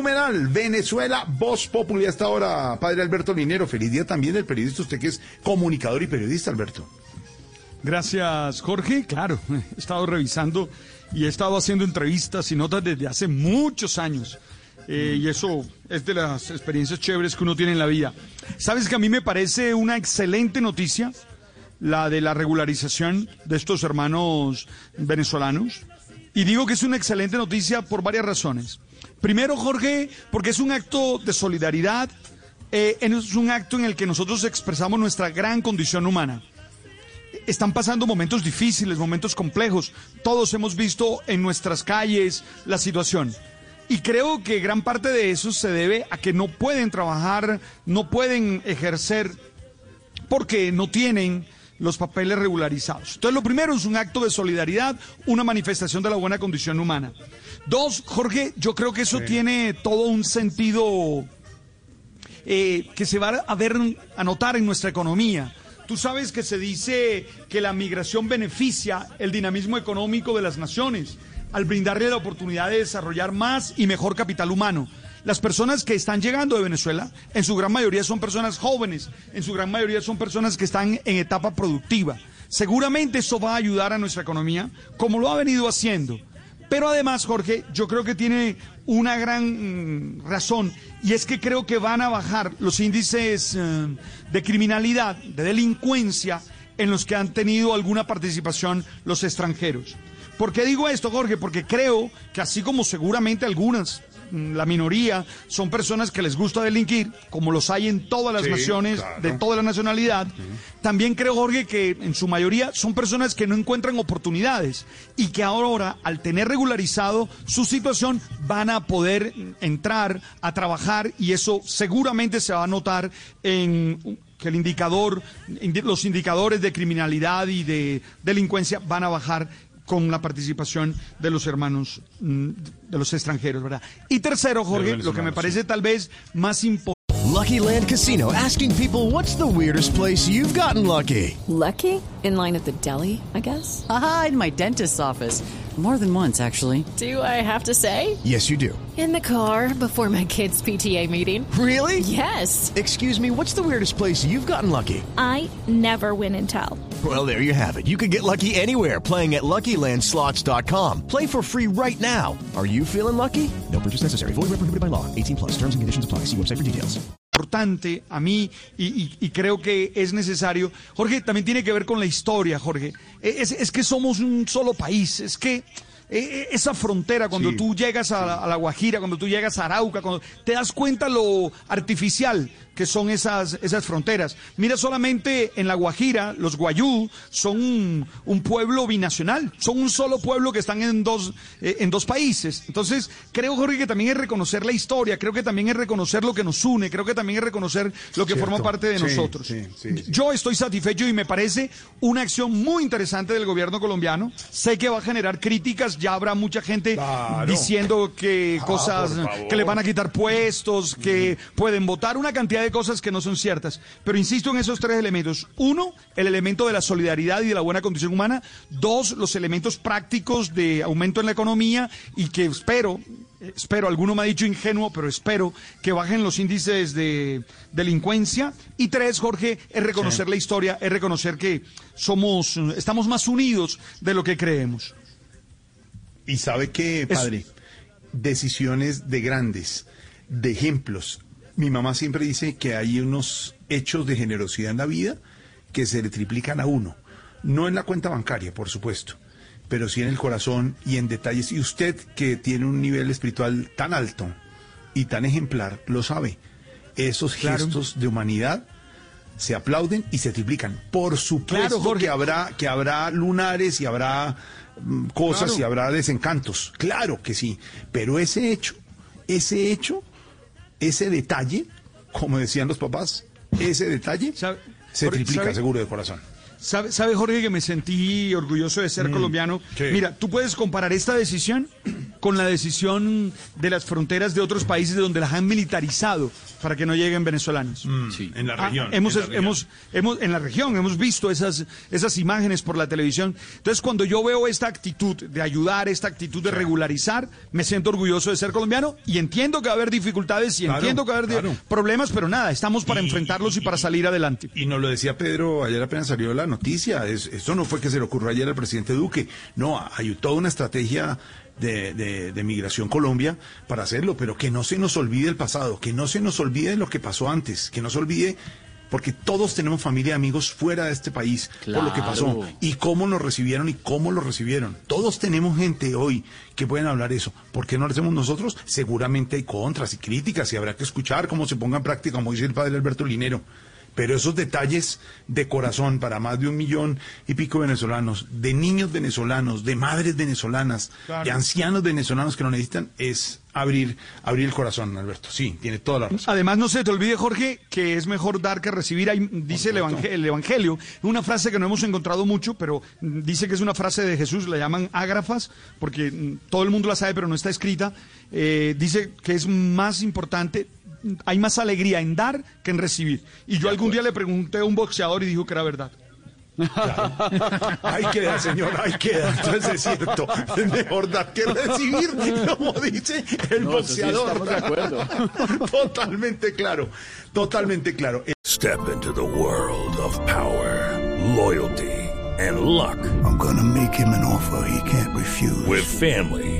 Numeral Venezuela, Voz Populi hasta ahora, padre Alberto Linero. Feliz día también del periodista, usted que es comunicador y periodista, Alberto. Gracias, Jorge. Claro, he estado revisando y he estado haciendo entrevistas y notas desde hace muchos años. Eh, y eso es de las experiencias chéveres que uno tiene en la vida. ¿Sabes que a mí me parece una excelente noticia la de la regularización de estos hermanos venezolanos? Y digo que es una excelente noticia por varias razones. Primero, Jorge, porque es un acto de solidaridad, eh, es un acto en el que nosotros expresamos nuestra gran condición humana. Están pasando momentos difíciles, momentos complejos. Todos hemos visto en nuestras calles la situación. Y creo que gran parte de eso se debe a que no pueden trabajar, no pueden ejercer, porque no tienen los papeles regularizados. Entonces, lo primero es un acto de solidaridad, una manifestación de la buena condición humana. Dos, Jorge, yo creo que eso tiene todo un sentido eh, que se va a ver, a notar en nuestra economía. Tú sabes que se dice que la migración beneficia el dinamismo económico de las naciones al brindarle la oportunidad de desarrollar más y mejor capital humano. Las personas que están llegando de Venezuela, en su gran mayoría son personas jóvenes, en su gran mayoría son personas que están en etapa productiva. Seguramente eso va a ayudar a nuestra economía, como lo ha venido haciendo. Pero además, Jorge, yo creo que tiene una gran mm, razón y es que creo que van a bajar los índices eh, de criminalidad, de delincuencia en los que han tenido alguna participación los extranjeros. ¿Por qué digo esto, Jorge? Porque creo que así como seguramente algunas, la minoría, son personas que les gusta delinquir, como los hay en todas las Sí, naciones, claro. de toda la nacionalidad, también creo, Jorge, que en su mayoría son personas que no encuentran oportunidades y que ahora, al tener regularizado su situación, van a poder entrar a trabajar y eso seguramente se va a notar en que el indicador, indi- los indicadores de criminalidad y de delincuencia van a bajar con la participación de los hermanos mm, de los extranjeros, ¿verdad? Y tercero, Jorge, lo que me parece tal vez más importante Lucky Land Casino asking people what's the weirdest place you've gotten lucky? Lucky? In line at the deli, I guess? Aha, in my dentist's office. More than once, actually. Do I have to say? Yes, you do. In the car before my kids' PTA meeting. Really? Yes. Excuse me, what's the weirdest place you've gotten lucky? I never win and tell. Well, there you have it. You can get lucky anywhere playing at LuckyLandSlots.com. Play for free right now. Are you feeling lucky? No purchase necessary. Void where prohibited by law. 18 plus. Terms and conditions apply. See website for details. importante a mí y, y- y creo que es necesario. Jorge, también tiene que ver con la historia, Jorge. Es, es que somos un solo país, es que eh, esa frontera, cuando Sí, tú llegas a, la- a La Guajira, cuando tú llegas a Arauca, cuando te das cuenta lo artificial que son esas, esas fronteras. Mira solamente en La Guajira, los guayú son un, un pueblo binacional, son un solo pueblo que están en dos, eh, en dos países. Entonces, creo, Jorge, que también es reconocer la historia, creo que también es reconocer lo que nos une, creo que también es reconocer lo que Cierto. forma parte de Sí, nosotros. Yo estoy satisfecho y me parece una acción muy interesante del gobierno colombiano. Sé que va a generar críticas, ya habrá mucha gente Claro. diciendo que Ah, cosas, que le van a quitar puestos, que pueden votar, una cantidad de cosas que no son ciertas. Pero insisto en esos tres elementos. Uno, el elemento de la solidaridad y de la buena condición humana. Dos, los elementos prácticos de aumento en la economía y que espero, espero, alguno me ha dicho ingenuo, pero espero que bajen los índices de delincuencia. Y tres, Jorge, es reconocer la historia, es reconocer que somos, estamos más unidos de lo que creemos. Y sabe que, padre, decisiones de grandes, de ejemplos. Mi mamá siempre dice que hay unos hechos de generosidad en la vida que se le triplican a uno. No en la cuenta bancaria, por supuesto, pero sí en el corazón y en detalles. Y usted, que tiene un nivel espiritual tan alto y tan ejemplar, lo sabe. Esos Claro. gestos de humanidad se aplauden y se triplican. Por supuesto Claro, Jorge. que habrá que habrá lunares y habrá cosas Claro. y habrá desencantos. Claro que sí, pero ese hecho ese hecho, ese detalle, como decían los papás, ese detalle ¿Sabe- se triplica sabe- seguro de corazón. ¿Sabe, sabe, Jorge, que me sentí orgulloso de ser colombiano? sí. Mira, tú puedes comparar esta decisión con la decisión de las fronteras de otros países donde las han militarizado para que no lleguen venezolanos. En la Ah, región. hemos, en la región. hemos, hemos, en la región hemos visto esas, esas imágenes por la televisión. Entonces, cuando yo veo esta actitud de ayudar, esta actitud de regularizar, me siento orgulloso de ser colombiano y entiendo que va a haber dificultades y Claro, entiendo que va a haber claro. problemas, pero nada, estamos para enfrentarlos y para salir adelante. Y nos lo decía Pedro, ayer apenas salió la noticia, es, eso no fue que se le ocurrió ayer al presidente Duque, no, hay toda una estrategia de, de, de Migración Colombia para hacerlo, pero que no se nos olvide el pasado, que no se nos olvide lo que pasó antes, que no se olvide, porque todos tenemos familia y amigos fuera de este país por lo que pasó y cómo nos recibieron y cómo lo recibieron. Todos tenemos gente hoy que pueden hablar eso. ¿Por qué no lo hacemos nosotros? Seguramente hay contras y críticas y habrá que escuchar cómo se ponga en práctica, como dice el padre Alberto Linero. Pero esos detalles de corazón para más de un millón y pico de venezolanos, de niños venezolanos, de madres venezolanas, de ancianos venezolanos que lo necesitan, es abrir, abrir el corazón, Alberto. Sí, tiene toda la razón. Además, no se te olvide, Jorge, que es mejor dar que recibir. Ahí dice el, evangel- el Evangelio, una frase que no hemos encontrado mucho, pero dice que es una frase de Jesús, la llaman ágrafas, porque mm, todo el mundo la sabe, pero no está escrita. Eh, dice que es más importante, hay más alegría en dar que en recibir. Y yo algún día le pregunté a un boxeador y dijo que era verdad. Ahí queda, señor, ahí queda. Entonces es cierto. Es mejor dar que recibir, como dice el No, sí boxeador. estamos de acuerdo. Totalmente claro. Totalmente claro. Step into the world of power, loyalty, and luck. I'm gonna make him an offer he can't refuse. With family,